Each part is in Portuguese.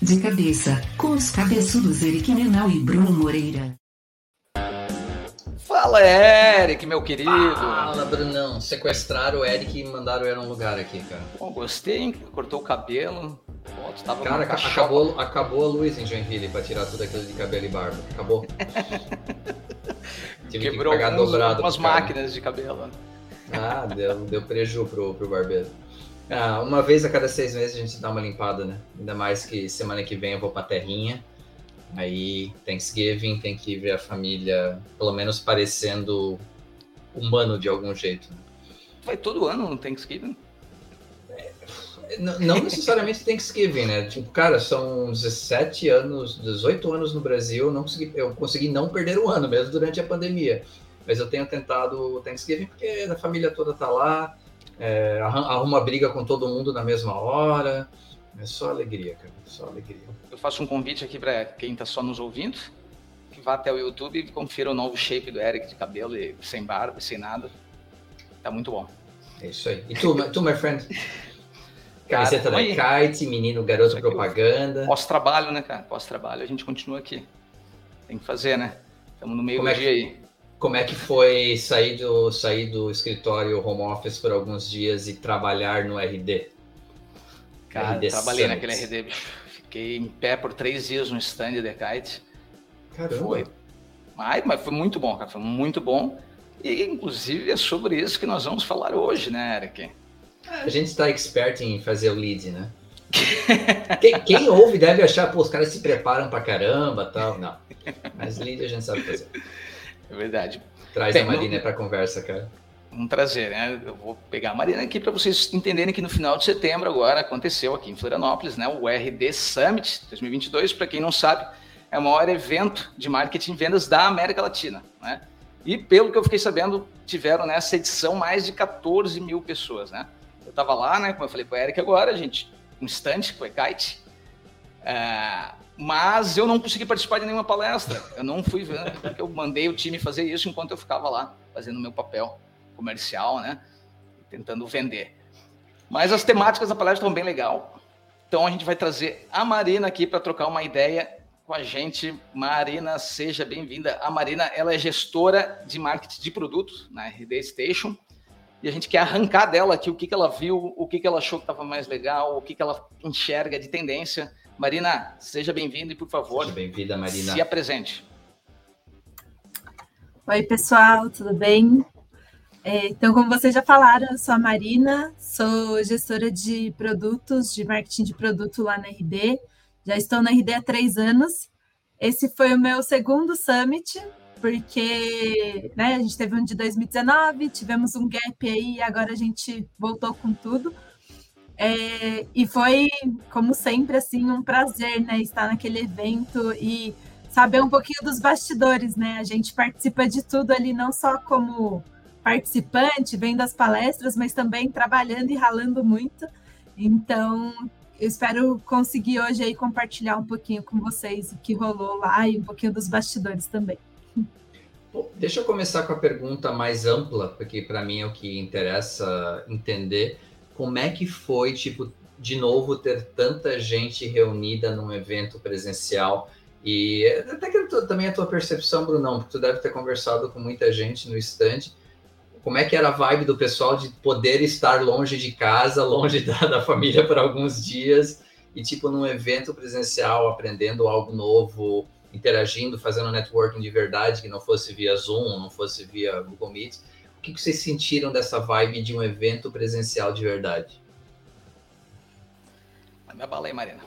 De cabeça, com os cabeçudos Eric Menal e Bruno Moreira. Fala, Eric, meu querido. Fala, Brunão. Sequestraram o Eric e mandaram ele num lugar aqui, cara. Bom, gostei, hein? Cortou o cabelo. Pô, tu tava Cara, acabou, acabou a luz em Joinville pra tirar tudo aquilo de cabelo e barba. Acabou. Tive Quebrou que pagar alguns- dobrado. cara. máquinas de cabelo. Ah, deu, deu preju pro, pro barbeiro. Ah, uma vez a cada seis meses a gente dá uma limpada, né? Ainda mais que semana que vem eu vou pra terrinha. Aí, Thanksgiving, tem que ver a família, pelo menos parecendo humano de algum jeito. né? Vai todo ano no Thanksgiving? N- Não necessariamente Thanksgiving, né? Tipo, cara, são 17 anos, 18 anos no Brasil, eu não consegui, eu consegui não perder um ano, mesmo durante a pandemia. Mas eu tenho tentado o Thanksgiving porque a família toda tá lá, é, arruma briga com todo mundo na mesma hora. É só alegria, cara, só alegria. Eu faço um convite aqui para quem tá só nos ouvindo, que vá até o YouTube e confira o novo shape do Eric de cabelo e sem barba, sem nada. Tá muito bom. É isso aí. E tu, tu my friend? Camiseta da. Kite, menino garoto aqui propaganda. Pós-trabalho, né, cara? Pós-trabalho a gente continua aqui. Tem que fazer, né? Estamos no meio Como do é que- aí. Como é que foi sair do, sair do escritório home office por alguns dias e trabalhar no RD? Cara, RD trabalhei Summit. naquele RD. Fiquei em pé por três dias no stand de kite. Caramba. Foi. Mas, mas foi muito bom, cara. Foi muito bom. E, inclusive, é sobre isso que nós vamos falar hoje, né, Eric? A gente está expert em fazer o lead, né? quem, quem ouve deve achar, pô, os caras se preparam pra caramba tal. Não. Mas lead a gente sabe fazer. É verdade. Traz Bem, a Marina pra conversa, cara. Um prazer, né? Eu vou pegar a Marina aqui para vocês entenderem que no final de setembro agora aconteceu aqui em Florianópolis, né? O RD Summit 2022, para quem não sabe, é o maior evento de marketing e vendas da América Latina, né? E pelo que eu fiquei sabendo, tiveram nessa edição mais de 14 mil pessoas, né? Eu estava lá, né? Como eu falei com o Eric agora, gente, um instante com o Kite. É, mas eu não consegui participar de nenhuma palestra. Eu não fui vendo, porque eu mandei o time fazer isso enquanto eu ficava lá, fazendo meu papel comercial, né? Tentando vender. Mas as temáticas da palestra estão bem legal. Então a gente vai trazer a Marina aqui para trocar uma ideia com a gente. Marina, seja bem-vinda. A Marina, ela é gestora de marketing de produtos na RD Station. E a gente quer arrancar dela aqui o que, que ela viu, o que, que ela achou que estava mais legal, o que, que ela enxerga de tendência. Marina, seja bem-vinda e, por favor, Seja bem-vinda, Marina. se apresente. Oi, pessoal, tudo bem? É, então, como vocês já falaram, eu sou a Marina, sou gestora de produtos, de marketing de produto lá na RD. Já estou na RD há três anos. Esse foi o meu segundo summit, porque né, a gente teve um de 2019, tivemos um gap aí e agora a gente voltou com tudo. É, e foi, como sempre, assim, um prazer né, estar naquele evento e saber um pouquinho dos bastidores, né? A gente participa de tudo ali, não só como participante, vendo as palestras, mas também trabalhando e ralando muito. Então, eu espero conseguir hoje aí compartilhar um pouquinho com vocês o que rolou lá e um pouquinho dos bastidores também. Bom, deixa eu começar com a pergunta mais ampla, porque para mim é o que interessa entender. Como é que foi, tipo, de novo ter tanta gente reunida num evento presencial? E até que também a tua percepção, Brunão, porque tu deve ter conversado com muita gente no stand. Como é que era a vibe do pessoal de poder estar longe de casa, longe da, da família por alguns dias e, tipo, num evento presencial, aprendendo algo novo, interagindo, fazendo networking de verdade, que não fosse via Zoom, não fosse via Google Meet. O que vocês sentiram dessa vibe de um evento presencial de verdade? Me abala aí, Marina.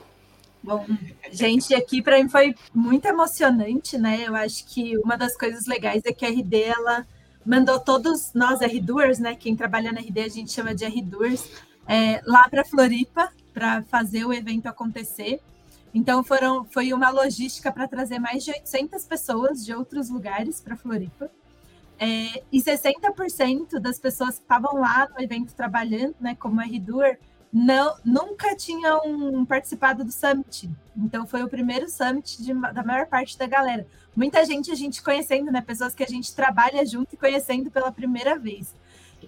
Bom, gente, aqui para mim foi muito emocionante, né? Eu acho que uma das coisas legais é que a RD ela mandou todos nós R-Doers, né? Quem trabalha na RD a gente chama de R-Doers, é, lá para Floripa para fazer o evento acontecer. Então foram, foi uma logística para trazer mais de 800 pessoas de outros lugares para Floripa. É, e 60% das pessoas que estavam lá no evento trabalhando, né, como R-Doer, não, nunca tinham participado do Summit. Então foi o primeiro Summit de, da maior parte da galera. Muita gente a gente conhecendo, né? Pessoas que a gente trabalha junto e conhecendo pela primeira vez.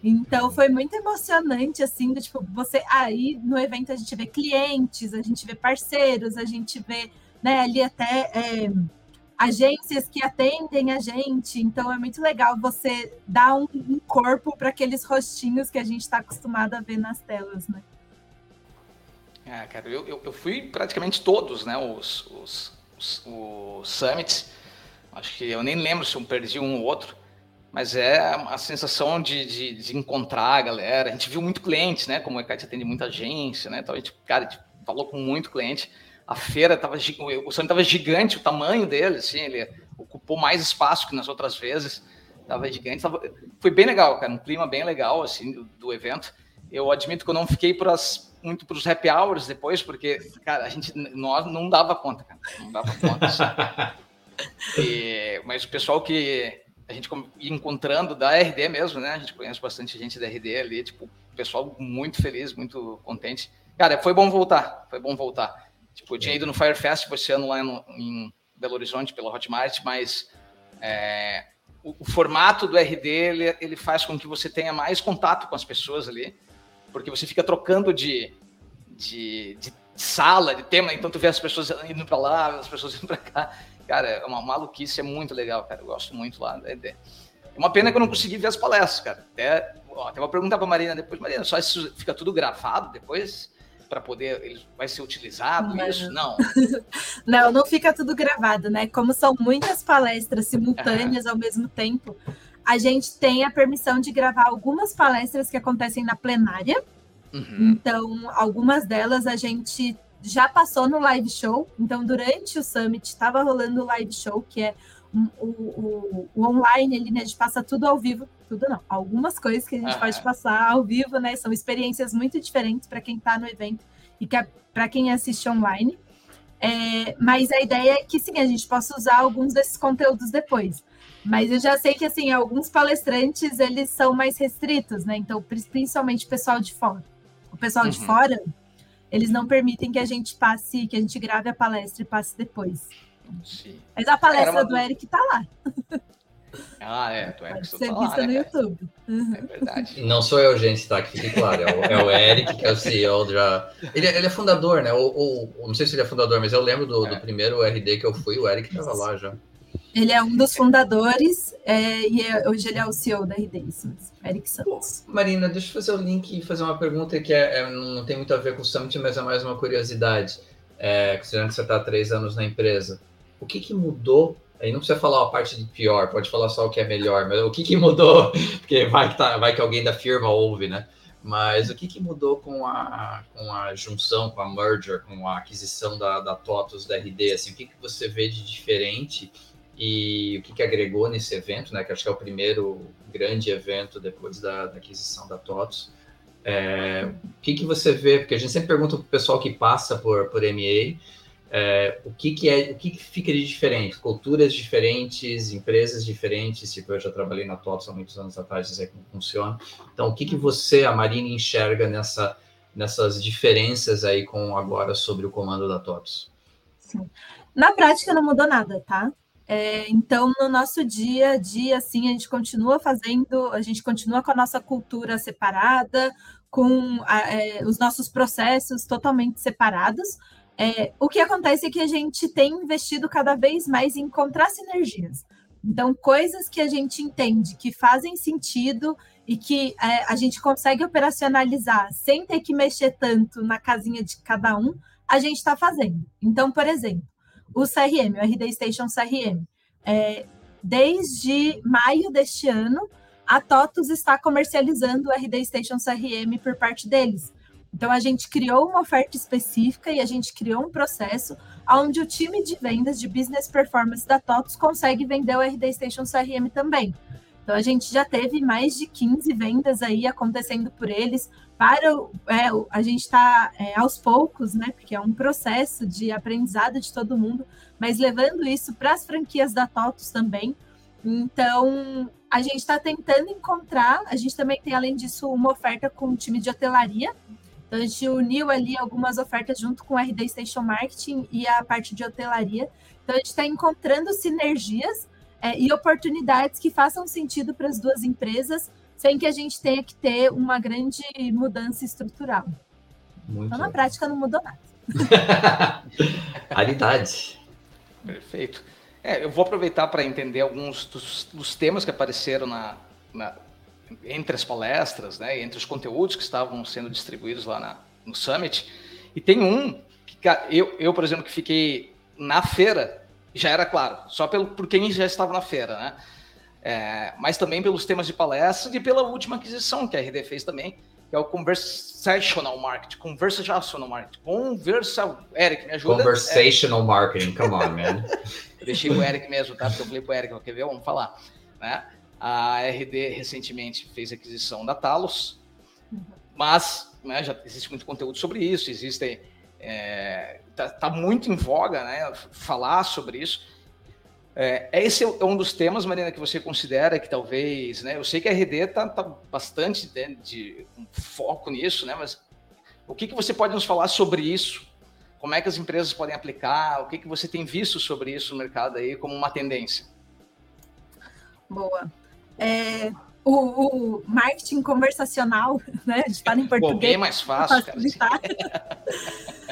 Então foi muito emocionante, assim, do, tipo, você aí no evento a gente vê clientes, a gente vê parceiros, a gente vê né, ali até é, agências que atendem a gente. Então é muito legal você dar um, um corpo para aqueles rostinhos que a gente está acostumado a ver nas telas, né? É, cara, eu, eu, eu, fui praticamente todos, né, os, os, os, os summits. Acho que eu nem lembro se eu perdi um ou outro, mas é a sensação de, de, de encontrar a galera. A gente viu muito cliente, né, como o ECAT atende muita agência, né, então a gente, cara, a gente falou com muito cliente. A feira tava, o summit estava gigante, o tamanho dele, assim, ele ocupou mais espaço que nas outras vezes, estava gigante, tava, foi bem legal, cara, um clima bem legal, assim, do, do evento. Eu admito que eu não fiquei por as muito para os happy hours depois, porque, cara, a gente nós não dava conta, cara. Não dava conta. Assim. e, mas o pessoal que a gente ia encontrando da RD mesmo, né? A gente conhece bastante gente da RD ali, tipo, pessoal muito feliz, muito contente. Cara, foi bom voltar, foi bom voltar. Tipo, eu tinha ido no Fire Fest esse ano lá no, em Belo Horizonte pela Hotmart, mas é, o, o, formato do RD ele, ele faz com que você tenha mais contato com as pessoas ali porque você fica trocando de, de, de sala, de tema, então tu vê as pessoas indo para lá, as pessoas indo para cá. Cara, é uma maluquice, é muito legal, cara. Eu gosto muito lá da ideia. É uma pena que eu não consegui ver as palestras, cara. Até, ó, até vou perguntar para Marina depois. Marina, só isso fica tudo gravado depois? Para poder ele vai ser utilizado não, isso não não não fica tudo gravado né como são muitas palestras simultâneas ao mesmo tempo a gente tem a permissão de gravar algumas palestras que acontecem na plenária. Uhum. Então, algumas delas a gente já passou no live show. Então, durante o summit estava rolando o live show, que é o, o, o, online, ele, né, a gente passa tudo ao vivo, tudo não, algumas coisas que a gente uhum. pode passar ao vivo, né? São experiências muito diferentes para quem está no evento e é para quem assiste online. É, mas a ideia é que sim, a gente possa usar alguns desses conteúdos depois. Mas eu já sei que, assim, alguns palestrantes, eles são mais restritos, né? Então, principalmente o pessoal de fora. O pessoal uhum. de fora, eles não permitem que a gente passe, que a gente grave a palestra e passe depois. Sim. Mas a palestra uma... do Eric tá lá. Ah, é, do Eric Pode ser tá vista lá, no né, YouTube. Uhum. É verdade. Não sou eu, gente, tá? Que fique claro. É o, é o Eric, que é o CEO já. Ele, é, ele é fundador, né? Ou, ou, não sei se ele é fundador, mas eu lembro do, é. do primeiro RD que eu fui, o Eric tava lá já. Ele é um dos fundadores é, e é, hoje ele é o CEO da RD, Eric Santos. Marina, deixa eu fazer o link e fazer uma pergunta que é, é, não tem muito a ver com o Summit, mas é mais uma curiosidade. É, considerando que você está há três anos na empresa, o que, que mudou? Aí não precisa falar a parte de pior, pode falar só o que é melhor, mas o que, que mudou? Porque vai que, tá, vai que alguém da firma ouve, né? Mas o que, que mudou com a, com a junção, com a merger, com a aquisição da, da TOTUS, da RD? Assim, o que, que você vê de diferente e o que, que agregou nesse evento, né, que acho que é o primeiro grande evento depois da, da aquisição da TOTOS. É, o que, que você vê, porque a gente sempre pergunta para o pessoal que passa por, por MA, é, o que, que é, o que, que fica de diferente, culturas diferentes, empresas diferentes, tipo, eu já trabalhei na TOTOS há muitos anos atrás, sei como funciona, então o que, que você, a Marina, enxerga nessa, nessas diferenças aí com agora sobre o comando da TOTOS? Sim. Na prática não mudou nada, tá? É, então, no nosso dia a dia, assim, a gente continua fazendo, a gente continua com a nossa cultura separada, com a, é, os nossos processos totalmente separados. É, o que acontece é que a gente tem investido cada vez mais em encontrar sinergias. Então, coisas que a gente entende que fazem sentido e que é, a gente consegue operacionalizar sem ter que mexer tanto na casinha de cada um, a gente está fazendo. Então, por exemplo, o CRM, o RD Station CRM. É, desde maio deste ano, a TOTUS está comercializando o RD Station CRM por parte deles. Então, a gente criou uma oferta específica e a gente criou um processo onde o time de vendas de Business Performance da TOTUS consegue vender o RD Station CRM também. Então, a gente já teve mais de 15 vendas aí acontecendo por eles. Para é, a gente está é, aos poucos, né? Porque é um processo de aprendizado de todo mundo, mas levando isso para as franquias da TOTUS também. Então, a gente está tentando encontrar. A gente também tem, além disso, uma oferta com o time de hotelaria. Então, a gente uniu ali algumas ofertas junto com o RD Station Marketing e a parte de hotelaria. Então, a gente está encontrando sinergias é, e oportunidades que façam sentido para as duas empresas sem que a gente tenha que ter uma grande mudança estrutural. Muito então, na prática, não mudou nada. Raridade. Perfeito. É, eu vou aproveitar para entender alguns dos, dos, temas que apareceram na, na, entre as palestras, né, entre os conteúdos que estavam sendo distribuídos lá na, no Summit. E tem um que eu, eu, por exemplo, que fiquei na feira, já era claro, só pelo, por quem já estava na feira, né? É, mas também pelos temas de palestra e pela última aquisição que a RD fez também, que é o Conversational Marketing. Conversational Marketing. Conversa. Eric, me ajuda. Conversational Eric. Marketing, come on, man. deixei o Eric mesmo, tá? Porque eu falei pro Eric, quer ver? Vamos falar. Né? A RD recentemente fez aquisição da Talos, mas né, já existe muito conteúdo sobre isso, existem. É, tá, tá, muito em voga né, falar sobre isso. É, esse é um dos temas, Marina, que você considera que talvez, né? Eu sei que a RD está tá bastante de, de um foco nisso, né? Mas o que, que você pode nos falar sobre isso? Como é que as empresas podem aplicar? O que, que você tem visto sobre isso no mercado aí como uma tendência? Boa. É, o, o, marketing conversacional, né? De falar em português. Bom, bem mais fácil, cara. Assim.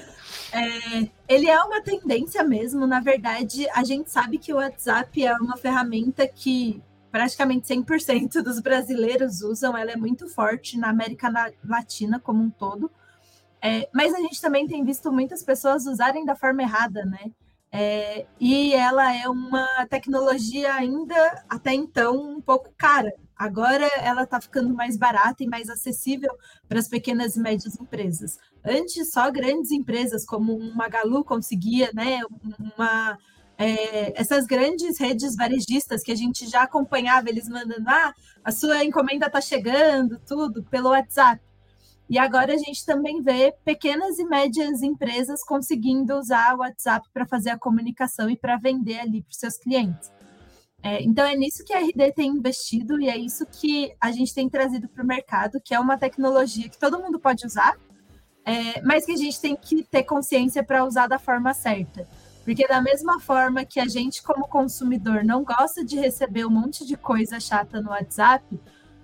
É, ele é uma tendência mesmo. Na verdade, a gente sabe que o WhatsApp é uma ferramenta que praticamente 100% dos brasileiros usam. Ela é muito forte na América Latina como um todo. É, mas a gente também tem visto muitas pessoas usarem da forma errada, né? É, e ela é uma tecnologia ainda até então um pouco cara. Agora ela está ficando mais barata e mais acessível para as pequenas e médias empresas. Antes, só grandes empresas como uma Magalu conseguia, né, uma, é, essas grandes redes varejistas que a gente já acompanhava, eles mandando, ah, a sua encomenda está chegando, tudo, pelo WhatsApp. E agora a gente também vê pequenas e médias empresas conseguindo usar o WhatsApp para fazer a comunicação e para vender ali para os seus clientes. É, então é nisso que a RD tem investido e é isso que a gente tem trazido para o mercado, que é uma tecnologia que todo mundo pode usar, é, mas que a gente tem que ter consciência para usar da forma certa. Porque da mesma forma que a gente, como consumidor, não gosta de receber um monte de coisa chata no WhatsApp,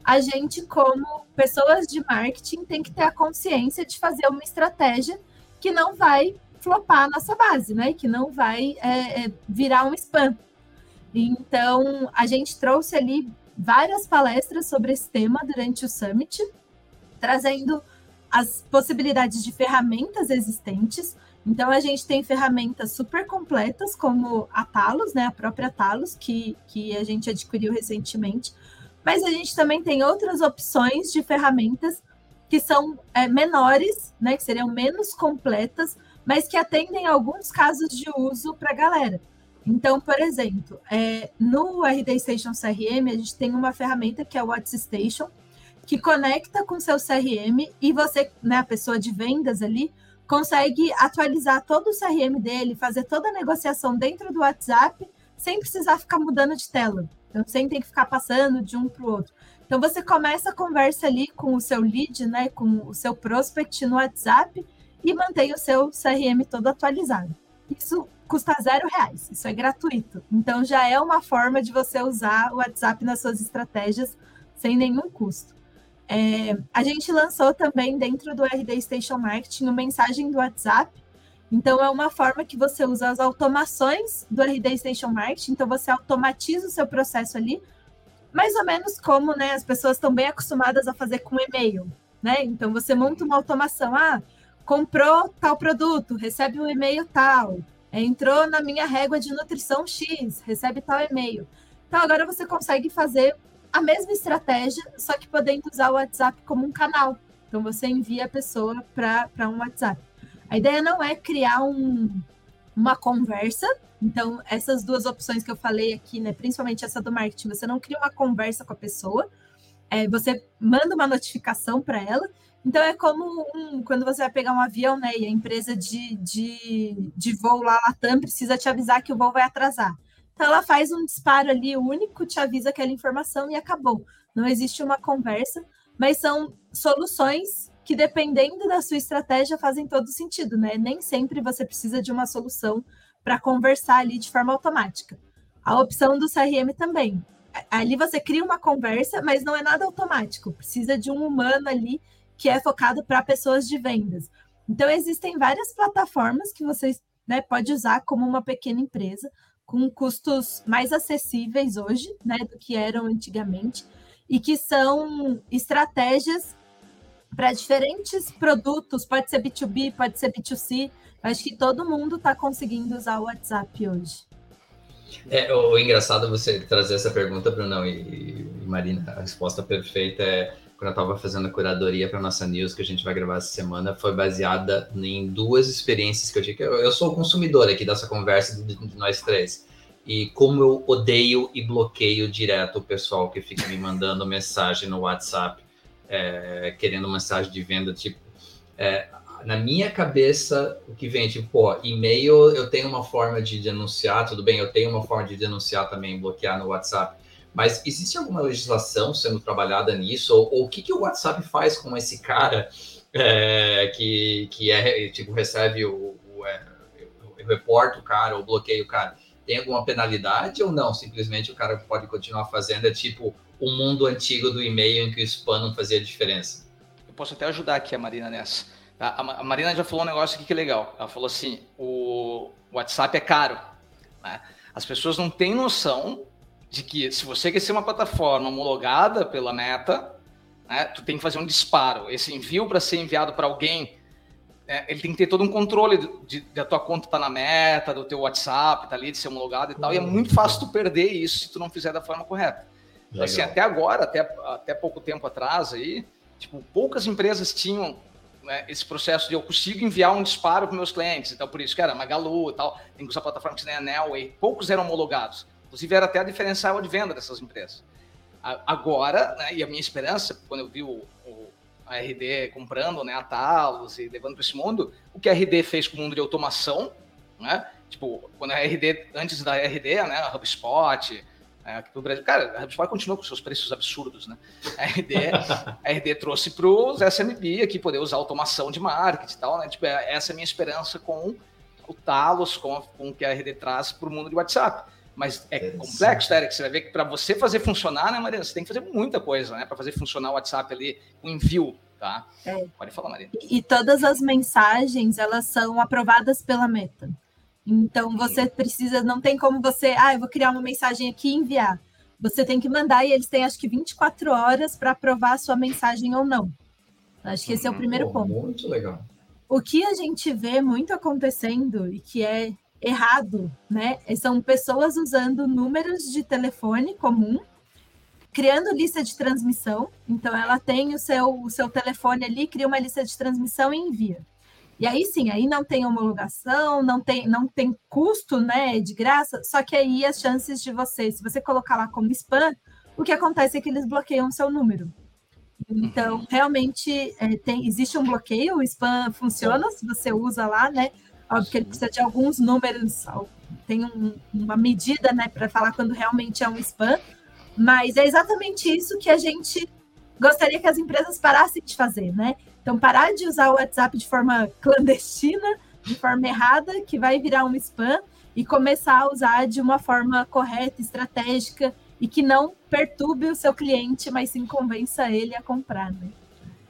a gente, como pessoas de marketing, tem que ter a consciência de fazer uma estratégia que não vai flopar a nossa base, né? Que não vai é, é virar um spam. Então, a gente trouxe ali várias palestras sobre esse tema durante o Summit, trazendo as possibilidades de ferramentas existentes. Então, a gente tem ferramentas super completas, como a Talos, né, a própria Talos, que, que a gente adquiriu recentemente. Mas a gente também tem outras opções de ferramentas que são é, menores, né, que seriam menos completas, mas que atendem alguns casos de uso para a galera. Então, por exemplo, é, no RD Station CRM, a gente tem uma ferramenta que é o WhatsApp que conecta com seu CRM e você, né, a pessoa de vendas ali, consegue atualizar todo o CRM dele, fazer toda a negociação dentro do WhatsApp, sem precisar ficar mudando de tela. Então, sem ter que ficar passando de um para o outro. Então, você começa a conversa ali com o seu lead, né, com o seu prospect no WhatsApp e mantém o seu CRM todo atualizado. Isso custa zero reais, isso é gratuito. Então já é uma forma de você usar o WhatsApp nas suas estratégias sem nenhum custo. É, a gente lançou também dentro do RD Station Marketing uma mensagem do WhatsApp. Então é uma forma que você usa as automações do RD Station Marketing. Então você automatiza o seu processo ali, mais ou menos como né, as pessoas estão bem acostumadas a fazer com e-mail. Né? Então você monta uma automação, ah, comprou tal produto, recebe um e-mail tal, entrou na minha régua de nutrição X, recebe tal e-mail. Então agora você consegue fazer a mesma estratégia, só que podendo usar o WhatsApp como um canal. Então você envia a pessoa para um WhatsApp. A ideia não é criar um, uma conversa. Então, essas duas opções que eu falei aqui, né, principalmente essa do marketing, você não cria uma conversa com a pessoa, é, você manda uma notificação para ela então é como um, quando você vai pegar um avião, né? E a empresa de, de, de voo lá, Latam, precisa te avisar que o voo vai atrasar. Então ela faz um disparo ali único, te avisa aquela informação e acabou. Não existe uma conversa, mas são soluções que, dependendo da sua estratégia, fazem todo sentido, né? Nem sempre você precisa de uma solução para conversar ali de forma automática. A opção do CRM também. ali você cria uma conversa, mas não é nada automático. Precisa de um humano ali que é focado para pessoas de vendas. Então, existem várias plataformas que vocês né, pode usar como uma pequena empresa, com custos mais acessíveis hoje né, do que eram antigamente, e que são estratégias para diferentes produtos, pode ser B2B, pode ser B2C. Acho que todo mundo está conseguindo usar o WhatsApp hoje. É, o engraçado é você trazer essa pergunta, Brunão e, e Marina, a resposta perfeita é quando eu estava fazendo a curadoria para nossa news que a gente vai gravar essa semana, foi baseada em duas experiências que eu tive. Eu, eu sou o consumidor aqui dessa conversa de, de, nós três. E como eu odeio e bloqueio direto o pessoal que fica me mandando mensagem no WhatsApp, é, querendo mensagem de venda, tipo, é, na minha cabeça, o que vem, tipo, pô, e-mail eu tenho uma forma de denunciar, tudo bem, eu tenho uma forma de denunciar também, bloquear no WhatsApp mas existe alguma legislação sendo trabalhada nisso? Ou, ou o que, que o WhatsApp faz com esse cara é, que, que é, tipo, recebe o, o, é, o reporta o cara ou bloqueia o cara? Tem alguma penalidade ou não? Simplesmente o cara pode continuar fazendo, é tipo o mundo antigo do e-mail em que o spam não fazia diferença. Eu posso até ajudar aqui a Marina nessa. A, Marina já falou um negócio aqui que é legal. Ela falou assim: o WhatsApp é caro. Né? As pessoas não têm noção de que se você quer ser uma plataforma homologada pela Meta, né, tu tem que fazer um disparo. Esse envio para ser enviado para alguém, é, ele tem que ter todo um controle de, de, da tua conta tá na Meta, do teu WhatsApp, tá ali de ser homologado e tal. E é muito fácil tu perder isso se tu não fizer da forma correta. Então, assim, até agora, até, até pouco tempo atrás aí, tipo, poucas empresas tinham né, esse processo de eu consigo enviar um disparo para meus clientes. Então, por isso que era Magalu e tal, tem que usar plataforma que nem a Nelway. Poucos eram homologados. Inclusive, era até a diferencial de venda dessas empresas. Agora, né, e a minha esperança, quando eu vi o, o a RD comprando né, a Talos e levando para esse mundo, o que a RD fez com o mundo de automação, né? Tipo, quando a RD, antes da RD, né, a HubSpot, é, aqui pro Brasil, cara, a HubSpot continua com seus preços absurdos, né? A RD, a RD trouxe para os SMB aqui poder usar automação de marketing e tal, né? Tipo, é, essa é a minha esperança com o Talos, com, com o que a RD traz para o mundo de WhatsApp. Mas é complexo, Eric. Você vai ver que para você fazer funcionar, né, Mariana? Você tem que fazer muita coisa, né? Para fazer funcionar o WhatsApp ali, o envio, tá? É. Pode falar, Mariana. E todas as mensagens, elas são aprovadas pela Meta. Então, você precisa, não tem como você, ah, eu vou criar uma mensagem aqui e enviar. Você tem que mandar e eles têm, acho que, 24 horas para aprovar a sua mensagem ou não. Acho que esse é o primeiro oh, ponto. Muito legal. O que a gente vê muito acontecendo e que é errado, né? São pessoas usando números de telefone comum, criando lista de transmissão. Então, ela tem o seu, o seu telefone ali, cria uma lista de transmissão e envia. E aí sim, aí não tem homologação, não tem, não tem custo, né, de graça, só que aí as chances de você, se você colocar lá como spam, o que acontece é que eles bloqueiam o seu número. Então, realmente, é, tem, existe um bloqueio, o spam funciona se você usa lá, né? Óbvio que ele precisa de alguns números, tem um, uma medida, né, para falar quando realmente é um spam, mas é exatamente isso que a gente gostaria que as empresas parassem de fazer, né? Então, parar de usar o WhatsApp de forma clandestina, de forma errada, que vai virar um spam, e começar a usar de uma forma correta, estratégica, e que não perturbe o seu cliente, mas sim convença ele a comprar, né?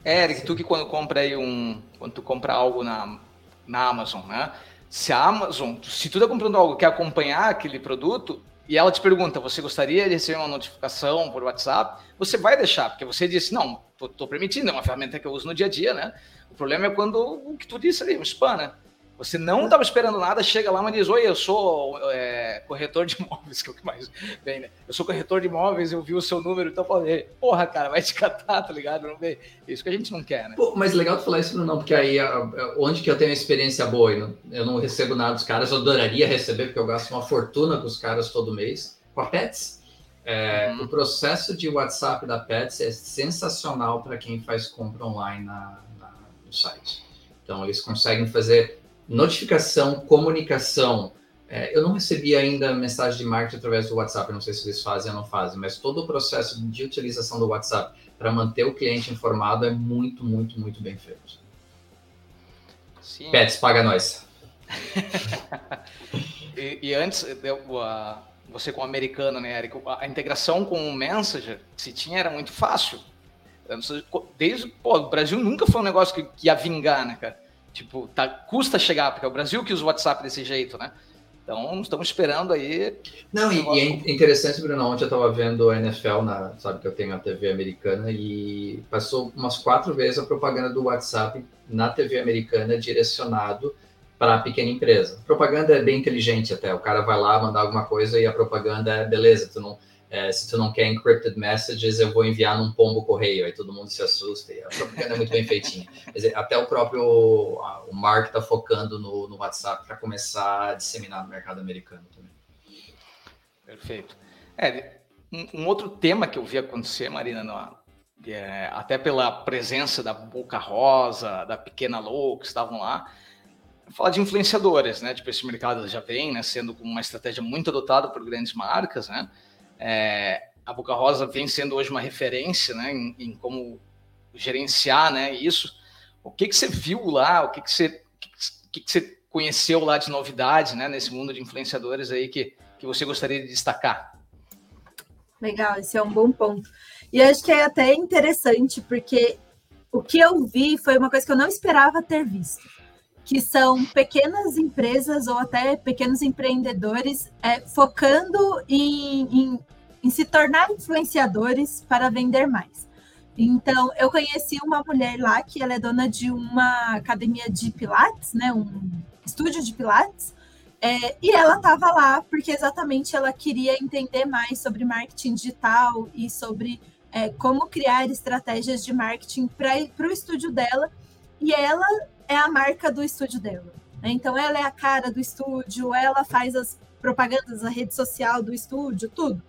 É, Eric, tu que quando compra aí um, quando tu compra algo na na Amazon, né? Se a Amazon, se tu está comprando algo quer acompanhar aquele produto e ela te pergunta, você gostaria de receber uma notificação por WhatsApp? Você vai deixar, porque você disse, não, estou permitindo, é uma ferramenta que eu uso no dia a dia, né? O problema é quando o que tu disse ali, o spam, né? Você não estava esperando nada, chega lá e diz: Oi, eu sou é, corretor de imóveis, que é o que mais vem, né? Eu sou corretor de imóveis, eu vi o seu número, então falei: Porra, cara, vai te catar, tá ligado? Não vê. Isso que a gente não quer, né? Pô, mas legal tu falar isso, não, porque aí onde que eu tenho uma experiência boa? Eu não, eu não recebo nada dos caras, eu adoraria receber, porque eu gasto uma fortuna com os caras todo mês. Com a Pets, é, uhum. o processo de WhatsApp da Pets é sensacional para quem faz compra online na, na, no site. Então, eles conseguem fazer notificação, comunicação. É, eu não recebi ainda mensagem de marketing através do WhatsApp, não sei se eles fazem ou não fazem, mas todo o processo de utilização do WhatsApp para manter o cliente informado é muito, muito, muito bem feito. Sim. Pets, paga nós. e, e, antes, eu, você como americano, né, Eric, a integração com o Messenger se tinha era muito fácil. Desde, pô, o Brasil nunca foi um negócio que, que ia vingar, né, cara? Tipo, tá, custa chegar, porque é o Brasil que usa o WhatsApp desse jeito, né? Então, estamos esperando aí. Não, e, e, é interessante, Bruno, ontem eu estava vendo a NFL, na, sabe que eu tenho a TV americana, e passou umas quatro vezes a propaganda do WhatsApp na TV americana direcionado para a pequena empresa. A propaganda é bem inteligente até, o cara vai lá mandar alguma coisa e a propaganda é, beleza, tu não, é, se tu não quer encrypted messages, eu vou enviar num pombo correio, aí todo mundo se assusta, e a propaganda é muito bem feitinha. Até o próprio o Mark está focando no, no WhatsApp para começar a disseminar no mercado americano também. Perfeito. É, um, um outro tema que eu vi acontecer, Marina, no, é, até pela presença da Boca Rosa, da Pequena Lou, que estavam lá, falar de influenciadores, né? Tipo, esse mercado já vem né, sendo uma estratégia muito adotada por grandes marcas, né? É, a Boca Rosa vem sendo hoje uma referência né, em, em como gerenciar né, isso. O que, que você viu lá? O que, que, você, que, que você conheceu lá de novidade né, nesse mundo de influenciadores aí que, que você gostaria de destacar? Legal, esse é um bom ponto. E acho que é até interessante, porque o que eu vi foi uma coisa que eu não esperava ter visto, que são pequenas empresas ou até pequenos empreendedores é, focando em, em em se tornar influenciadores para vender mais. Então, eu conheci uma mulher lá que ela é dona de uma academia de Pilates, né, um estúdio de Pilates, é, e ela estava lá porque exatamente ela queria entender mais sobre marketing digital e sobre é, como criar estratégias de marketing para o estúdio dela. E ela é a marca do estúdio dela. Né? Então, ela é a cara do estúdio, ela faz as propagandas, a rede social do estúdio, tudo.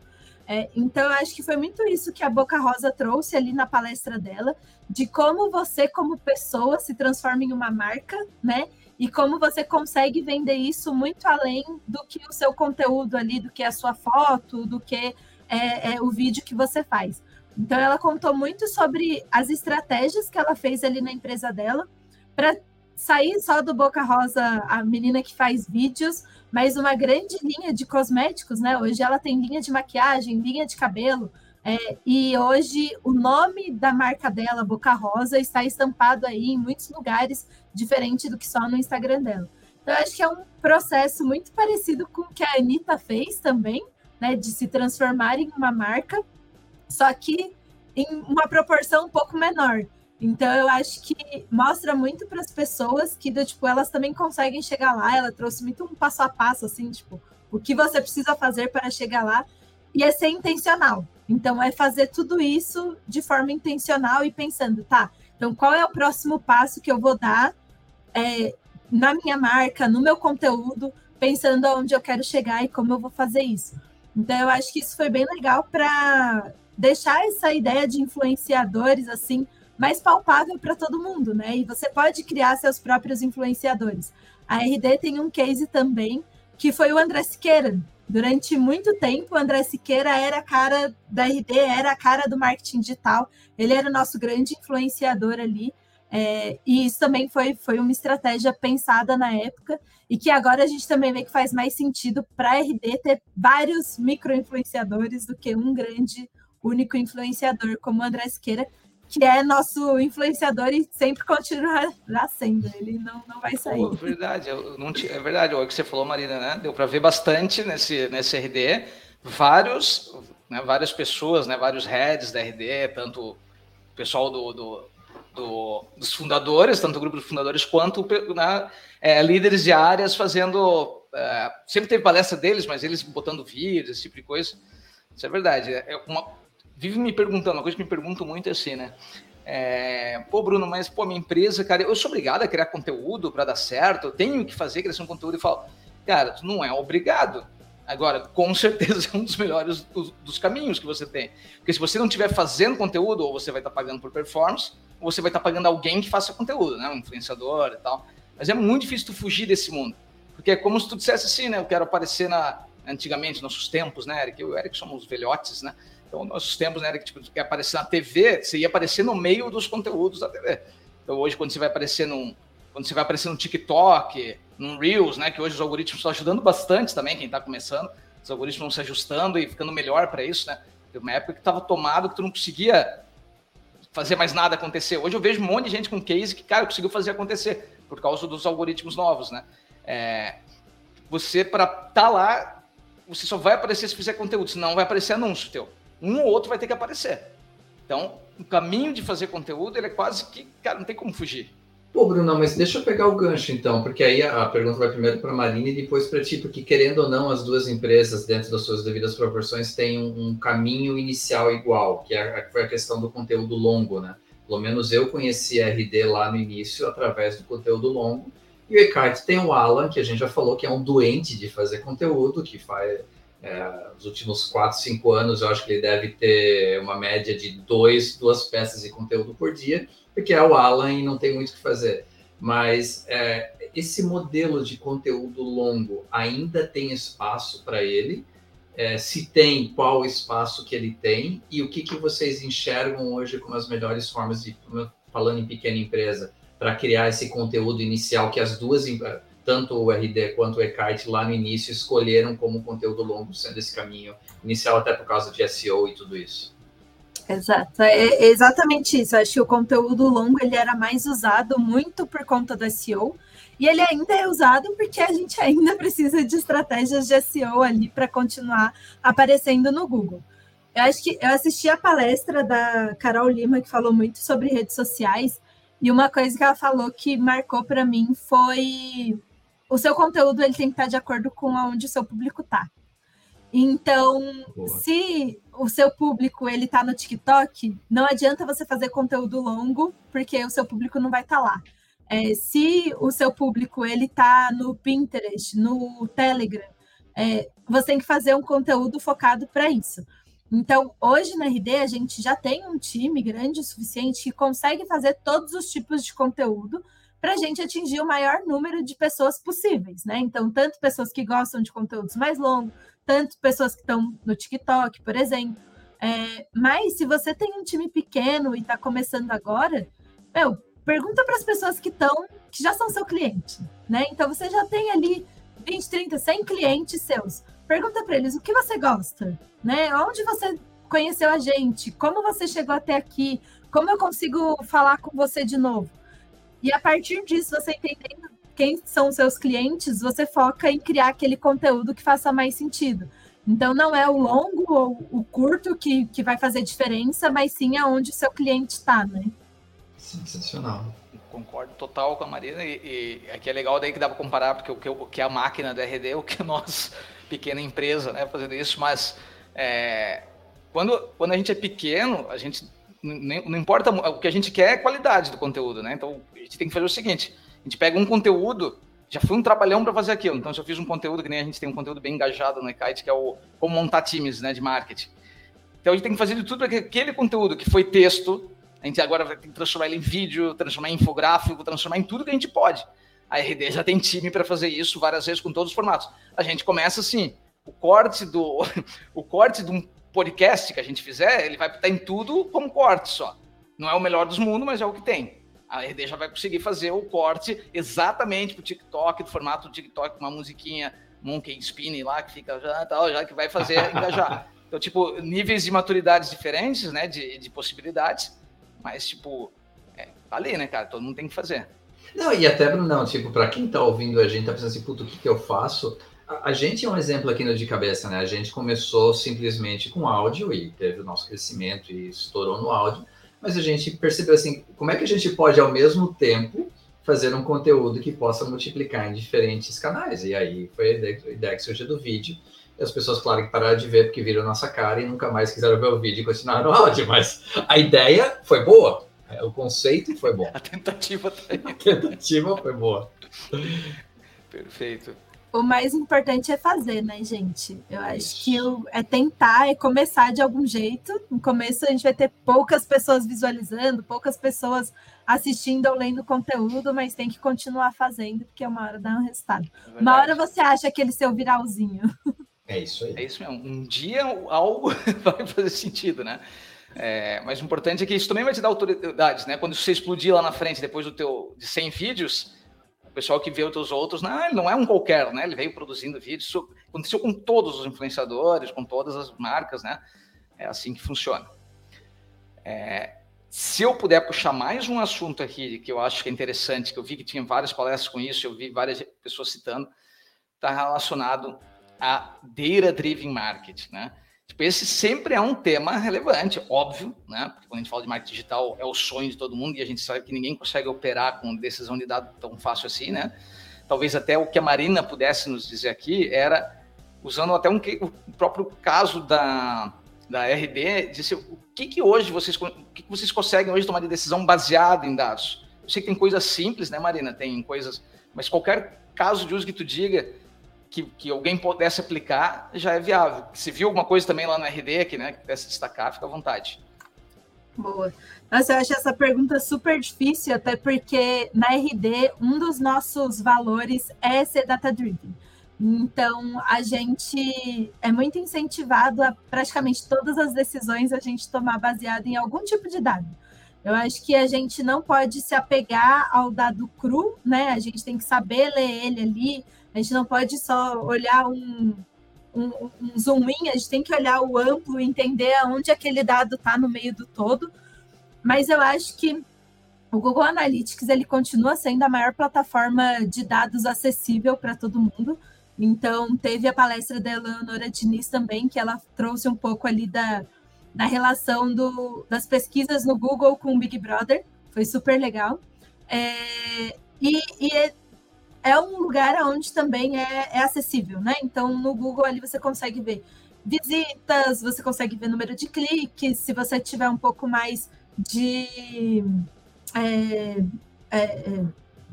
É, então, eu acho que foi muito isso que a Boca Rosa trouxe ali na palestra dela, de como você, como pessoa, se transforma em uma marca, né? E como você consegue vender isso muito além do que o seu conteúdo ali, do que a sua foto, do que é, é o vídeo que você faz. Então, ela contou muito sobre as estratégias que ela fez ali na empresa dela para sair só do Boca Rosa, a menina que faz vídeos, mas uma grande linha de cosméticos, né? Hoje ela tem linha de maquiagem, linha de cabelo, é, e hoje o nome da marca dela, Boca Rosa, está estampado aí em muitos lugares, diferente do que só no Instagram dela. Então, eu acho que é um processo muito parecido com o que a Anitta fez também, né? De se transformar em uma marca, só que em uma proporção um pouco menor. Então eu acho que mostra muito para as pessoas que tipo elas também conseguem chegar lá. Ela trouxe muito um passo a passo assim, tipo, o que você precisa fazer para chegar lá e é ser intencional. Então é fazer tudo isso de forma intencional e pensando, tá? Então qual é o próximo passo que eu vou dar é, na minha marca, no meu conteúdo, pensando aonde eu quero chegar e como eu vou fazer isso. Então eu acho que isso foi bem legal para deixar essa ideia de influenciadores assim mais palpável para todo mundo, né? E você pode criar seus próprios influenciadores. A RD tem um case também, que foi o André Siqueira. Durante muito tempo, o André Siqueira era a cara da RD, era a cara do marketing digital. Ele era o nosso grande influenciador ali. É, e isso também foi, foi uma estratégia pensada na época e que agora a gente também vê que faz mais sentido para a RD ter vários micro-influenciadores do que um grande único influenciador como o André Siqueira, que é nosso influenciador e sempre continuará sendo. Ele não, não vai sair. Pô, verdade, eu não é verdade. O que você falou, Marina, né? Deu para ver bastante nesse, nesse RD. Vários, né, várias pessoas, né, vários heads da RD, tanto o pessoal do, do, do, dos fundadores, tanto o grupo dos fundadores, quanto né, é, líderes de áreas fazendo. É, sempre teve palestra deles, mas eles botando vídeos, esse tipo de coisa. Isso é verdade. É uma, vive me perguntando, uma coisa que me pergunto muito é assim, né? É, pô, Bruno, mas pô, minha empresa, cara, eu sou obrigado a criar conteúdo para dar certo, eu tenho que fazer criação de conteúdo e falo, cara, tu não é obrigado. Agora, com certeza é um dos melhores dos, dos, caminhos que você tem. Porque se você não estiver fazendo conteúdo, ou você vai estar tá pagando por performance, ou você vai estar tá pagando alguém que faça conteúdo, né? Um influenciador e tal. Mas é muito difícil tu fugir desse mundo. Porque é como se tu dissesse assim, né? Eu quero aparecer na. Antigamente, nossos tempos, né, Eric? Eu e o Eric somos velhotes, né? Então, nossos tempos, né, que tipo, quer aparecer na TV, você ia aparecer no meio dos conteúdos da TV. Então, hoje, quando você vai aparecer num, quando você vai aparecer no TikTok, num Reels, né, que hoje os algoritmos estão ajudando bastante também, quem está começando, os algoritmos vão se ajustando e ficando melhor para isso, né? Teve uma época que estava tomado que tu não conseguia fazer mais nada acontecer. Hoje eu vejo um monte de gente com case que, cara, conseguiu fazer acontecer por causa dos algoritmos novos, né? É, você, para estar tá lá, você só vai aparecer se fizer conteúdo, senão vai aparecer anúncio teu. Um ou outro vai ter que aparecer. Então, o caminho de fazer conteúdo, ele é quase que, cara, não tem como fugir. Pô, Bruno, mas deixa eu pegar o gancho então, porque aí a pergunta vai primeiro para a Marina e depois para ti, porque querendo ou não, as duas empresas, dentro das suas devidas proporções, têm um, um caminho inicial igual, que é, foi a questão do conteúdo longo, né? Pelo menos eu conheci a RD lá no início através do conteúdo longo, e o Eckhart tem o Alan, que a gente já falou que é um doente de fazer conteúdo, que faz é, os últimos 4, 5 anos, eu acho que ele deve ter uma média de dois, duas peças de conteúdo por dia, porque é o Alan e não tem muito o que fazer. Mas é, esse modelo de conteúdo longo ainda tem espaço para ele? É, se tem, qual o espaço que ele tem? E o que, que vocês enxergam hoje como as melhores formas de, falando em pequena empresa, para criar esse conteúdo inicial que as duas, tanto o RD quanto o Ecart lá no início escolheram como conteúdo longo, sendo esse caminho inicial até por causa de SEO e tudo isso? Exato, é exatamente isso. Acho que o conteúdo longo ele era mais usado muito por conta do SEO e ele ainda é usado porque a gente ainda precisa de estratégias de SEO ali para continuar aparecendo no Google. Eu acho que eu assisti a palestra da Carol Lima que falou muito sobre redes sociais e uma coisa que ela falou que marcou para mim foi o seu conteúdo ele tem que estar de acordo com aonde o seu público está. Então, Boa. se o seu público ele tá no TikTok, não adianta você fazer conteúdo longo, porque o seu público não vai estar tá lá. É, se o seu público ele tá no Pinterest, no Telegram, é, você tem que fazer um conteúdo focado para isso. Então, hoje na RD, a gente já tem um time grande o suficiente que consegue fazer todos os tipos de conteúdo para a gente atingir o maior número de pessoas possíveis, né? Então, tanto pessoas que gostam de conteúdos mais longos, tanto pessoas que estão no TikTok, por exemplo. É, mas se você tem um time pequeno e está começando agora, meu, pergunta para as pessoas que estão, que já são seu cliente, né? Então você já tem ali 20, 30, 100 clientes seus. Pergunta para eles o que você gosta, né? Onde você conheceu a gente? Como você chegou até aqui? Como eu consigo falar com você de novo? E a partir disso, você entendendo quem são os seus clientes, você foca em criar aquele conteúdo que faça mais sentido. Então, não é o longo ou o curto que, que vai fazer diferença, mas sim aonde o seu cliente está, né? Sensacional. Concordo total com a Marina, e, e aqui é legal daí que dá para comparar, porque o que, o que é a máquina da RD, o que nós, pequena empresa, né, fazendo isso, mas é, quando, quando a gente é pequeno, a gente não importa, o que a gente quer é qualidade do conteúdo, né? Então, a gente tem que fazer o seguinte, a gente pega um conteúdo, já foi um trabalhão para fazer aquilo. Então, se eu fiz um conteúdo, que nem a gente tem um conteúdo bem engajado no eKite, que é o como montar times né, de marketing. Então, a gente tem que fazer de tudo para que aquele conteúdo que foi texto, a gente agora vai transformar ele em vídeo, transformar em infográfico, transformar em tudo que a gente pode. A RD já tem time para fazer isso várias vezes com todos os formatos. A gente começa assim, o corte do o corte de um podcast que a gente fizer, ele vai estar em tudo como corte só. Não é o melhor dos mundos, mas é o que tem a RD já vai conseguir fazer o corte exatamente para o TikTok, do formato do TikTok, uma musiquinha Monkey Spin lá, que fica já, tal, já que vai fazer engajar. Então, tipo, níveis de maturidades diferentes, né, de, de possibilidades, mas, tipo, é, tá ali, né, cara, todo mundo tem que fazer. Não, e até, não, tipo, para quem tá ouvindo a gente, tá pensando assim, puto, o que que eu faço? A, gente é um exemplo aqui no De Cabeça, né, a gente começou simplesmente com áudio e teve o nosso crescimento e estourou no áudio, mas a gente percebeu assim, como é que a gente pode ao mesmo tempo fazer um conteúdo que possa multiplicar em diferentes canais? E aí foi a ideia que surgiu do vídeo. E as pessoas, claro, que pararam de ver porque viram nossa cara e nunca mais quiseram ver o vídeo e continuaram no áudio, mas a ideia foi boa. É, o conceito foi bom. A tentativa também. A tentativa foi boa. Perfeito o mais importante é fazer, né, gente? Eu acho que é tentar, é começar de algum jeito. No começo a gente vai ter poucas pessoas visualizando, poucas pessoas assistindo ou lendo conteúdo, mas tem que continuar fazendo, porque uma hora dá um resultado. É uma hora você acha aquele seu viralzinho. É isso aí. É isso mesmo. Um dia algo vai fazer sentido, né? É, mas o importante é que isso também vai te dar autoridade, né? Quando você explodir lá na frente, depois do teu, de 100 vídeos, O pessoal que vê os outros, não, ele não é um qualquer, né? Ele veio produzindo vídeos. Isso aconteceu com todos os influenciadores, com todas as marcas, né? É assim que funciona. É, se eu puder puxar mais um assunto aqui que eu acho que é interessante, que eu vi que tinha várias palestras com isso, eu vi várias pessoas citando, está relacionado a Data Driven Marketing, né? Tipo, esse sempre é um tema relevante, óbvio, né? Porque quando a gente fala de marketing digital, é o sonho de todo mundo e a gente sabe que ninguém consegue operar com decisão de dado tão fácil assim, né? Talvez até o que a Marina pudesse nos dizer aqui era, usando até um, o próprio caso da, da RD, disse o que, que hoje vocês, o que, que vocês conseguem hoje tomar de decisão baseado em dados? Eu sei que tem coisas simples, né, Marina? Tem coisas, mas qualquer caso de uso que tu diga, que, que alguém pudesse aplicar, já é viável. Se viu alguma coisa também lá no RD aqui, né, que pudesse destacar, fica à vontade. Boa. Nossa, eu acho essa pergunta super difícil, até porque na RD, um dos nossos valores é ser data-driven. Então, a gente é muito incentivado a praticamente todas as decisões a gente tomar baseado em algum tipo de dado. Eu acho que a gente não pode se apegar ao dado cru, né? A gente tem que saber ler ele ali, a gente não pode só olhar um, um, um zoom in, a gente tem que olhar o amplo, entender aonde aquele dado está no meio do todo. Mas eu acho que o Google Analytics ele continua sendo a maior plataforma de dados acessível para todo mundo. Então, teve a palestra da Eleonora Diniz também, que ela trouxe um pouco ali da, da relação do, das pesquisas no Google com o Big Brother. Foi super legal. É, e, e é um lugar onde também é, é acessível, né? Então, no Google ali você consegue ver visitas, você consegue ver número de cliques, se você tiver um pouco mais de é, é, é,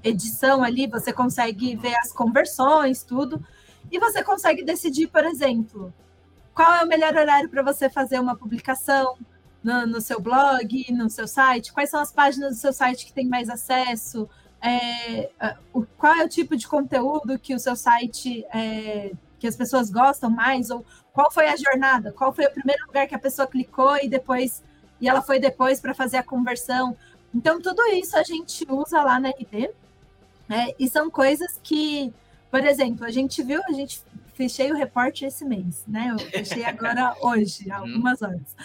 edição ali, você consegue ver as conversões, tudo, e você consegue decidir, por exemplo, qual é o melhor horário para você fazer uma publicação no, no, seu blog, no seu site, quais são as páginas do seu site que tem mais acesso, é, o, qual é o tipo de conteúdo que o seu site é, que as pessoas gostam mais, ou qual foi a jornada, qual foi o primeiro lugar que a pessoa clicou e depois e ela foi depois para fazer a conversão. Então, tudo isso a gente usa lá na RD, né? E são coisas que, por exemplo, a gente viu, a gente fechei o reporte esse mês, né? Eu fechei agora hoje, há uhum. algumas horas.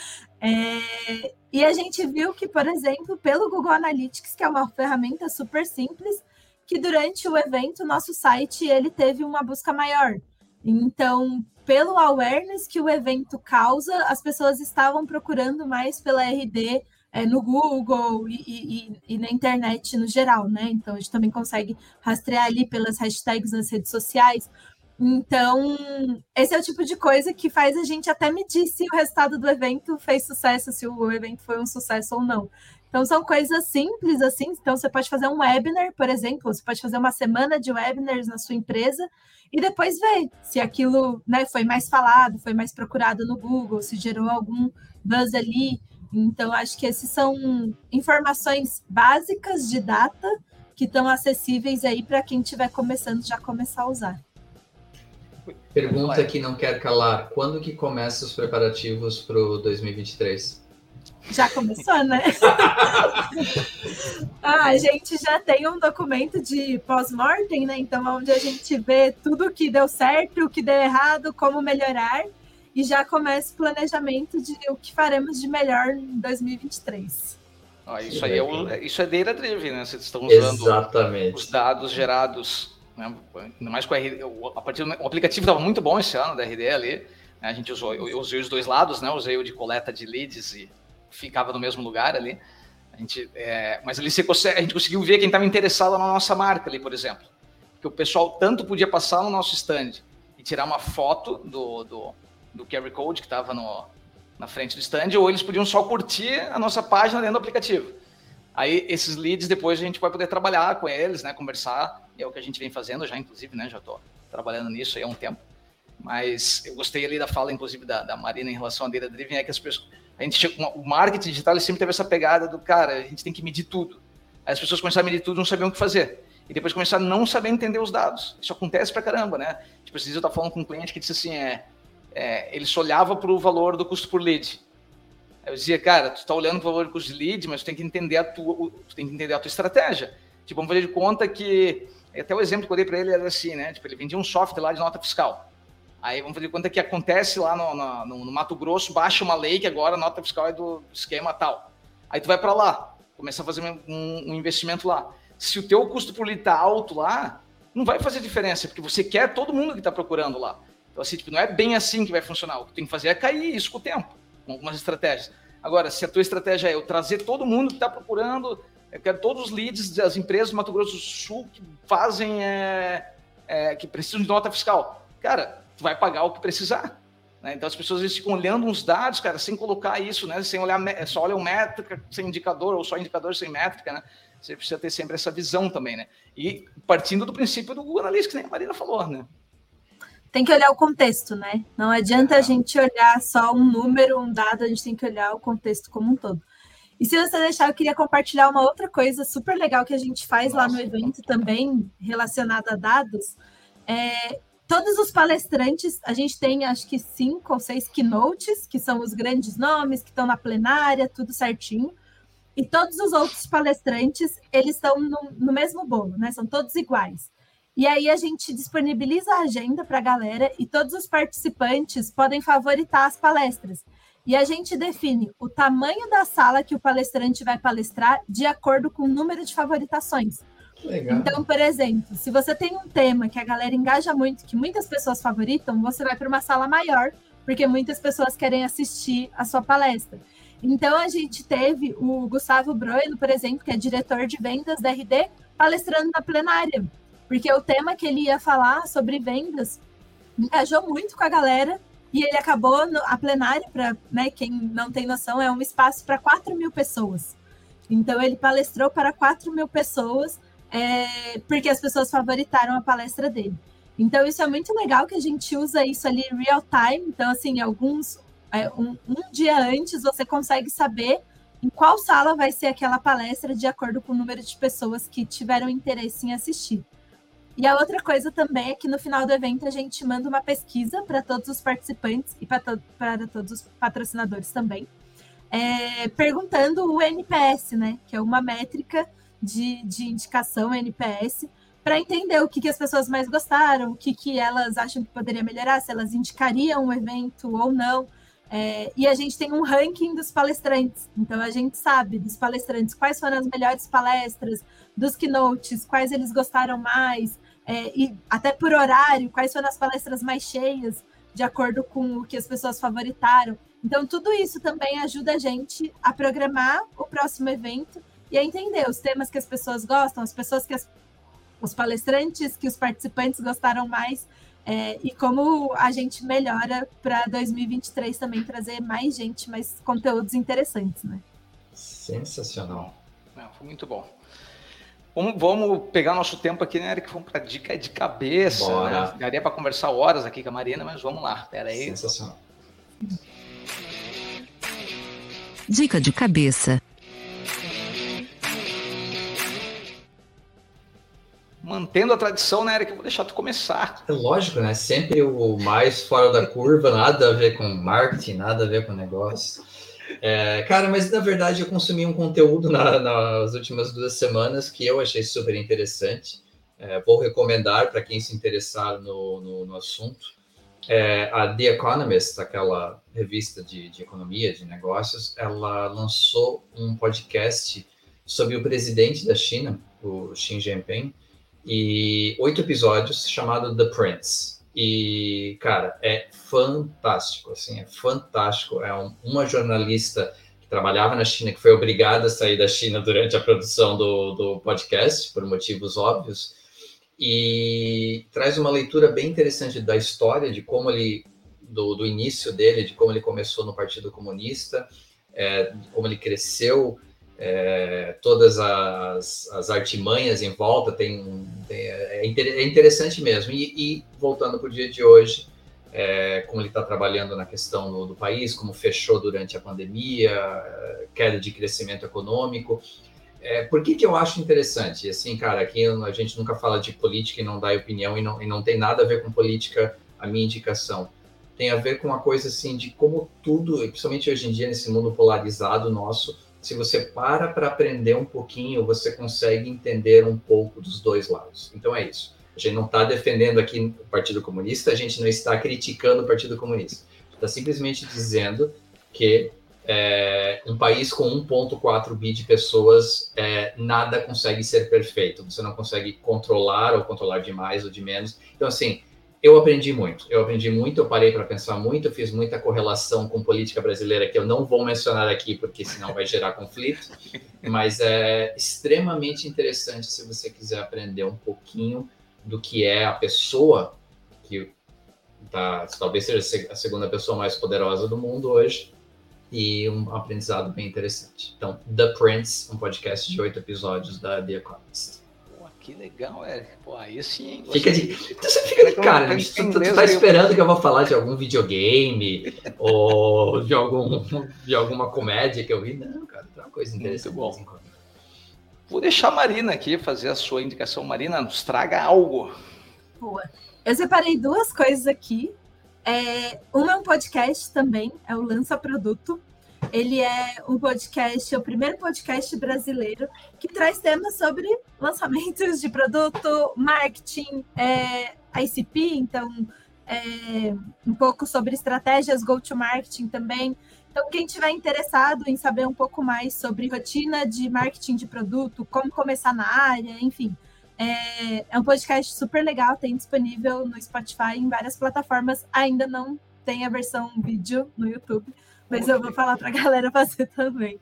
É, e a gente viu que, por exemplo, pelo Google Analytics, que é uma ferramenta super simples, que durante o evento, nosso site ele teve uma busca maior. Então, pelo awareness que o evento causa, as pessoas estavam procurando mais pela RD é, no Google e, e, e, na internet no geral, né? Então, a gente também consegue rastrear ali pelas hashtags nas redes sociais. Então, esse é o tipo de coisa que faz a gente até medir se o resultado do evento fez sucesso, se o evento foi um sucesso ou não. Então, são coisas simples assim. Então, você pode fazer um webinar, por exemplo, você pode fazer uma semana de webinars na sua empresa e depois ver se aquilo né, foi mais falado, foi mais procurado no Google, se gerou algum buzz ali. Então, acho que esses são informações básicas de data que estão acessíveis aí para quem estiver começando já começar a usar. Pergunta que não quer calar: quando que começam os preparativos para o 2023? Já começou, né? ah, a gente já tem um documento de pós-mortem, né? Então, onde a gente vê tudo que deu certo, o que deu errado, como melhorar, e já começa o planejamento de o que faremos de melhor em 2023. Ah, isso aí é, o, isso é data driven, né? Vocês estão usando Exatamente. os dados gerados né? Ainda mais com a RD, a partir do, o aplicativo estava muito bom esse ano da RD ali. Né? A gente usou, eu usei os dois lados, né? Usei o de coleta de leads e ficava no mesmo lugar ali. A gente, é, mas ali você a gente conseguiu ver quem estava interessado na nossa marca ali, por exemplo. Que o pessoal tanto podia passar no nosso stand e tirar uma foto do, do, do QR Code que estava na frente do stand, ou eles podiam só curtir a nossa página dentro do aplicativo. Aí esses leads depois a gente vai poder trabalhar com eles, né, conversar, é o que a gente vem fazendo já, inclusive, né, já estou trabalhando nisso há um tempo. Mas eu gostei ali da fala, inclusive, da, da Marina em relação à data driven, é que as pessoas, a gente o marketing digital sempre teve essa pegada do cara, a gente tem que medir tudo. Aí as pessoas começaram a medir tudo, não sabiam o que fazer. E depois começaram a não saber entender os dados. Isso acontece pra caramba, né? Tipo, esses dias eu estava falando com um cliente que disse assim, é, é ele só olhava para o valor do custo por lead. Eu dizia, cara, tu está olhando o valor do custo de lead, mas tu tem que entender a tua, tu tem que entender a tua estratégia. Tipo, vamos fazer de conta que Até o exemplo que eu dei para ele era assim, né? Tipo, ele vendia um software lá de nota fiscal. Aí vamos fazer conta que acontece lá no, no, no, Mato Grosso, baixa uma lei que agora a nota fiscal é do esquema tal. Aí tu vai para lá, começa a fazer um, um, investimento lá. Se o teu custo por lead tá alto lá, não vai fazer diferença, porque você quer todo mundo que está procurando lá. Então, assim, tipo, não é bem assim que vai funcionar. O que tem que fazer é cair isso com o tempo, com algumas estratégias. Agora, se a tua estratégia é eu trazer todo mundo que está procurando, eu quero todos os leads das empresas do Mato Grosso do Sul que fazem, é, é, que precisam de nota fiscal. Cara, tu vai pagar o que precisar. Né? Então as pessoas vezes ficam olhando uns dados, cara, sem colocar isso, né? Sem olhar, só olham métrica sem indicador, ou só indicador sem métrica, né? Você precisa ter sempre essa visão também, né? E partindo do princípio do Google Analytics, que nem a Marina falou, né? Tem que olhar o contexto, né? Não adianta é. a gente olhar só um número, um dado, a gente tem que olhar o contexto como um todo. E se você deixar, eu queria compartilhar uma outra coisa super legal que a gente faz Nossa, lá no evento também, relacionada a dados. É, todos os palestrantes, a gente tem acho que cinco ou seis keynotes, que são os grandes nomes, que estão na plenária, tudo certinho. E todos os outros palestrantes, eles estão no, no mesmo bolo, né? São todos iguais. E aí a gente disponibiliza a agenda para a galera e todos os participantes podem favoritar as palestras. E a gente define o tamanho da sala que o palestrante vai palestrar de acordo com o número de favoritações. Legal. Então, por exemplo, se você tem um tema que a galera engaja muito, que muitas pessoas favoritam, você vai para uma sala maior, porque muitas pessoas querem assistir a sua palestra. Então, a gente teve o Gustavo Broilo, por exemplo, que é diretor de vendas da RD, palestrando na plenária, porque o tema que ele ia falar sobre vendas engajou muito com a galera e ele acabou no, a plenária, para né, quem não tem noção, é um espaço para 4 mil pessoas. Então, ele palestrou para 4 mil pessoas é, porque as pessoas favoritaram a palestra dele. Então, isso é muito legal que a gente usa isso ali real time. Então, assim, alguns. É, um, um dia antes você consegue saber em qual sala vai ser aquela palestra de acordo com o número de pessoas que tiveram interesse em assistir. E a outra coisa também é que no final do evento a gente manda uma pesquisa para todos os participantes e para to todos os patrocinadores também, é, perguntando o NPS, né? Que é uma métrica de, de indicação NPS para entender o que, que as pessoas mais gostaram, o que, que elas acham que poderia melhorar, se elas indicariam um evento ou não. É, e a gente tem um ranking dos palestrantes. Então a gente sabe dos palestrantes quais foram as melhores palestras, dos keynotes, quais eles gostaram mais, é, e até por horário, quais foram as palestras mais cheias, de acordo com o que as pessoas favoritaram. Então, tudo isso também ajuda a gente a programar o próximo evento e a entender os temas que as pessoas gostam, as pessoas que as, os palestrantes, que os participantes gostaram mais, é, e como a gente melhora para 2023 também trazer mais gente, mais conteúdos interessantes, né? Sensacional. Não, foi muito bom. Vamos, vamos, pegar nosso tempo aqui, né, Eric? Vamos para dica de cabeça. Né? Daria para conversar horas aqui com a Marina, mas vamos lá. Pera aí. Sensacional. Dica de cabeça. mantendo a tradição, né, Eric? Eu vou deixar tu começar. É lógico, né? Sempre o mais fora da curva, nada a ver com marketing, nada a ver com negócio. É, cara, mas na verdade eu consumi um conteúdo na, nas últimas duas semanas que eu achei super interessante. É, vou recomendar para quem se interessar no, no, no assunto. É, a The Economist, aquela revista de, de economia, de negócios, ela lançou um podcast sobre o presidente da China, o Xi Jinping, e oito episódios chamado The Prince. E, cara, é fantástico, assim, é fantástico. É um, uma jornalista que trabalhava na China, que foi obrigada a sair da China durante a produção do, do podcast, por motivos óbvios, e traz uma leitura bem interessante da história, de como ele, do, do início dele, de como ele começou no Partido Comunista, é, como ele cresceu é, todas as, as, artimanhas em volta, tem, tem é, é, interessante mesmo. E, e voltando para o dia de hoje, é, como ele está trabalhando na questão do, do, país, como fechou durante a pandemia, é, queda de crescimento econômico. É, por que, que eu acho interessante? Assim, cara, aqui a gente nunca fala de política e não dá opinião e não, e não tem nada a ver com política a minha indicação. Tem a ver com uma coisa assim de como tudo, principalmente hoje em dia nesse mundo polarizado nosso, se você para para aprender um pouquinho, você consegue entender um pouco dos dois lados. Então é isso. A gente não está defendendo aqui o Partido Comunista, a gente não está criticando o Partido Comunista. Está simplesmente dizendo que é, um país com 1,4 bi de pessoas, é, nada consegue ser perfeito. Você não consegue controlar ou controlar de mais ou de menos. Então, assim, eu aprendi muito. Eu aprendi muito, eu parei para pensar muito, eu fiz muita correlação com política brasileira que eu não vou mencionar aqui, porque senão vai gerar conflito. Mas é extremamente interessante se você quiser aprender um pouquinho do que é a pessoa que tá, talvez seja a segunda pessoa mais poderosa do mundo hoje e um aprendizado bem interessante. Então, The Prince, um podcast de oito episódios da The Economist. Que legal, Eric. Pô, aí sim. Fica de, então você fica de cara, né? tu, tu, tu tá esperando que eu vou falar de algum videogame ou de, algum, de alguma comédia que eu vi. Não, cara, é uma coisa interessante. Muito bom. Vou deixar a Marina aqui fazer a sua indicação. Marina, nos traga algo. Boa. Eu separei duas coisas aqui é, uma é um podcast também, é o Lança Produto. Ele é um podcast, é o primeiro podcast brasileiro que traz temas sobre lançamentos de produto, marketing, é, ICP, então é, um pouco sobre estratégias go-to-marketing também. Então, quem tiver interessado em saber um pouco mais sobre rotina de marketing de produto, como começar na área, enfim, é, é um podcast super legal, tem disponível no Spotify em várias plataformas. Ainda não tem a versão vídeo no YouTube, mas eu vou falar para a galera fazer também.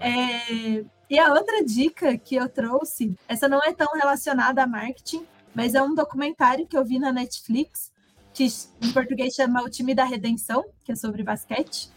É, e a outra dica que eu trouxe, essa não é tão relacionada a marketing, mas é um documentário que eu vi na Netflix, que em português chama O Time da Redenção, que é sobre basquete.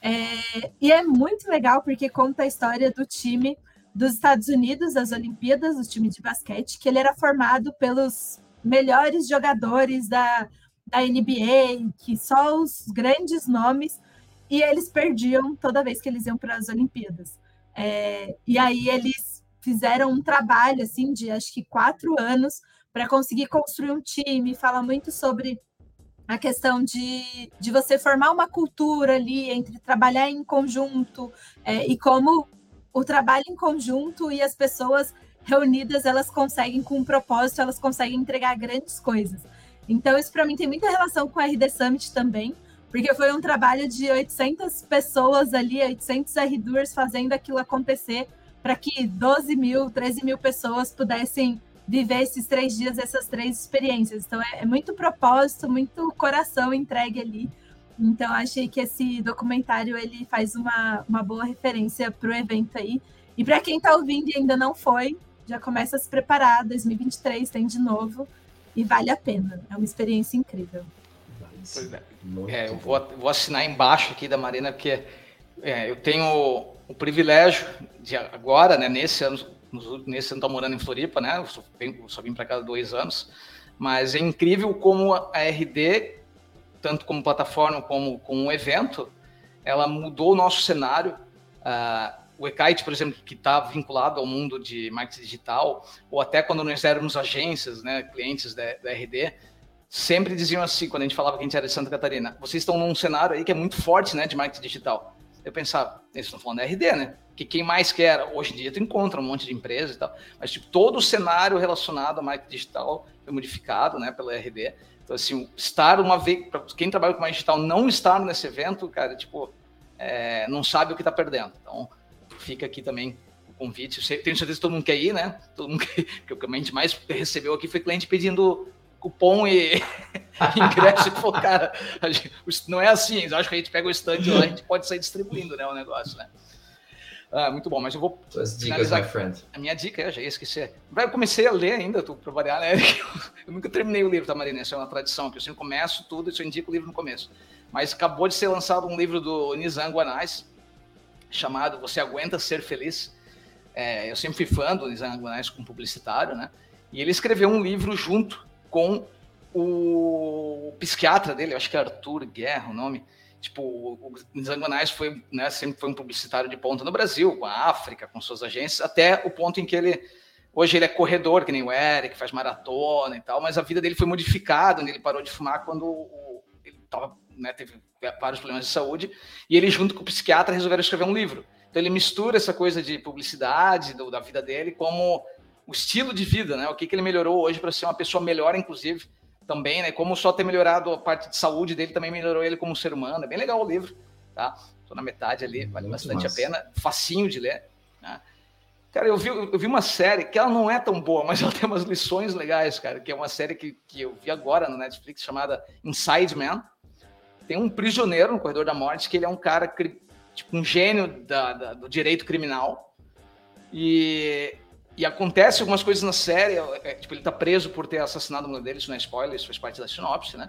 É, e é muito legal porque conta a história do time dos Estados Unidos, das Olimpíadas, do time de basquete, que ele era formado pelos melhores jogadores da, da NBA, que só os grandes nomes, e eles perdiam toda vez que eles iam para as Olimpíadas. É, e aí eles fizeram um trabalho assim de acho que quatro anos para conseguir construir um time, fala muito sobre a questão de, de você formar uma cultura ali entre trabalhar em conjunto é, e como o trabalho em conjunto e as pessoas reunidas, elas conseguem, com um propósito, elas conseguem entregar grandes coisas. Então, isso para mim tem muita relação com a RD Summit também, porque foi um trabalho de 800 pessoas ali, 800 R-Doers fazendo aquilo acontecer para que 12 mil, 13 mil pessoas pudessem viver esses três dias, essas três experiências. Então, é, é muito propósito, muito coração entregue ali. Então, achei que esse documentário ele faz uma, uma boa referência para o evento aí. E para quem está ouvindo e ainda não foi, já começa a se preparar. 2023 tem de novo e vale a pena. É uma experiência incrível. É, eu vou, vou, assinar embaixo aqui da Marina, porque é, eu tenho o privilégio de agora, né, nesse ano, nesse ano estou morando em Floripa, né, eu só, só vim para cá há dois anos, mas é incrível como a RD tanto como plataforma como como um evento, ela mudou o nosso cenário. Uh, o Ekite, por exemplo, que está vinculado ao mundo de marketing digital, ou até quando nós éramos agências, né, clientes da, da RD, sempre diziam assim, quando a gente falava que a gente era de Santa Catarina, vocês estão num cenário aí que é muito forte, né, de marketing digital. Eu pensava, eles estão falando da RD, né? Que quem mais quer, hoje em dia tu encontra um monte de empresas e tal, mas tipo, todo o cenário relacionado a marketing digital foi modificado, né, pela RD. Então, assim, estar uma vez, para quem trabalha com marketing digital, não estar nesse evento, cara, tipo, é, não sabe o que está perdendo. Então, fica aqui também o convite. Eu tenho certeza que todo mundo quer ir, né? Todo mundo quer, que o que a gente mais recebeu aqui foi cliente pedindo cupom e ingresso. e falou, cara, gente, não é assim. Eu acho que a gente pega o stand lá, a gente pode sair distribuindo, né, o negócio, né? Ah, muito bom, mas eu vou. Suas dicas, my friend. A minha dica, eu já ia esquecer. Eu comecei a ler ainda, para variar, né? Eu nunca terminei o livro, tá, Marina? Essa é uma tradição, que eu sempre começo tudo e só indico o livro no começo. Mas acabou de ser lançado um livro do Nizam Guanais, chamado Você Aguenta Ser Feliz. É, eu sempre fui fã do Nizam Guanais como publicitário, né? E ele escreveu um livro junto com o psiquiatra dele, acho que é Arthur Guerra o nome, tipo, o Zangonais foi, né, sempre foi um publicitário de ponta no Brasil, com a África, com suas agências, até o ponto em que ele, hoje ele é corredor, que nem o Eric, faz maratona e tal, mas a vida dele foi modificada, ele parou de fumar quando o, ele tava, né, teve vários problemas de saúde, e ele junto com o psiquiatra resolveram escrever um livro. Então ele mistura essa coisa de publicidade do, da vida dele como o estilo de vida, né? O que, que ele melhorou hoje para ser uma pessoa melhor, inclusive, também, né? Como só ter melhorado a parte de saúde dele também melhorou ele como ser humano. É bem legal o livro, tá? Tô na metade ali, vale Muito bastante massa. a pena. Facinho de ler. Né? Cara, eu vi, eu vi uma série que ela não é tão boa, mas ela tem umas lições legais, cara. Que é uma série que, que eu vi agora no Netflix chamada Inside Man. Tem um prisioneiro no Corredor da Morte que ele é um cara, tipo, um gênio da, da, do direito criminal. E e acontece algumas coisas na série, é, é, tipo, ele tá preso por ter assassinado a mulher dele, isso não é spoiler, isso faz parte da sinopse, né?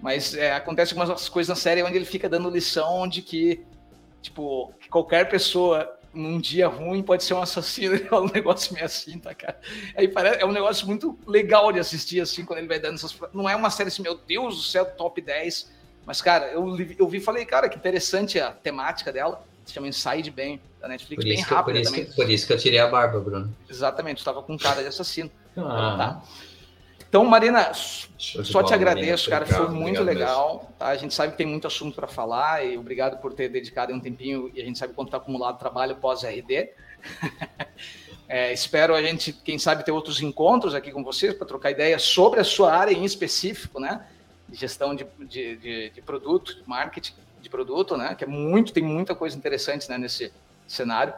Mas é, acontece algumas coisas na série onde ele fica dando lição de que, tipo, que qualquer pessoa num dia ruim pode ser um assassino, é um negócio meio assim, tá, cara? Aí parece, é um negócio muito legal de assistir, assim, quando ele vai dando essas... Não é uma série assim, meu Deus do céu, top 10, mas, cara, eu, eu vi e falei, cara, que interessante a temática dela, se chama Inside Bem, da Netflix, bem rápida também. Que, por isso que eu tirei a barba, Bruno. Exatamente, estava com cara de assassino. Ah. Tá? Então, Marina, só te agradeço, Marina, cara, foi muito legal. Tá? A gente sabe que tem muito assunto para falar e obrigado por ter dedicado um tempinho e a gente sabe quanto está acumulado trabalho pós-RD. é, espero a gente, quem sabe, ter outros encontros aqui com vocês para trocar ideias sobre a sua área em específico, né? De gestão de, de, de, de produto, de marketing de produto, né? Que é muito, tem muita coisa interessante né, nesse cenário.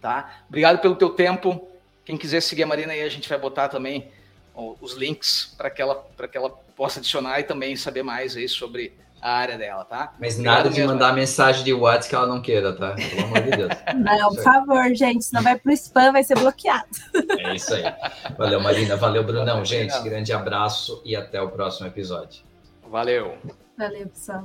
Tá? Obrigado pelo teu tempo. Quem quiser seguir a Marina aí, a gente vai botar também os links para que, ela, que ela possa adicionar e também saber mais aí sobre a área dela, tá? Mas Obrigado nada de mesmo. mandar mensagem de WhatsApp que ela não queira, tá? Pelo amor de Deus. Não, por favor, gente, senão vai pro spam, vai ser bloqueado. É isso aí. Valeu, Marina. Valeu, Brunão. Gente, grande abraço e até o próximo episódio. Valeu. Valeu, pessoal.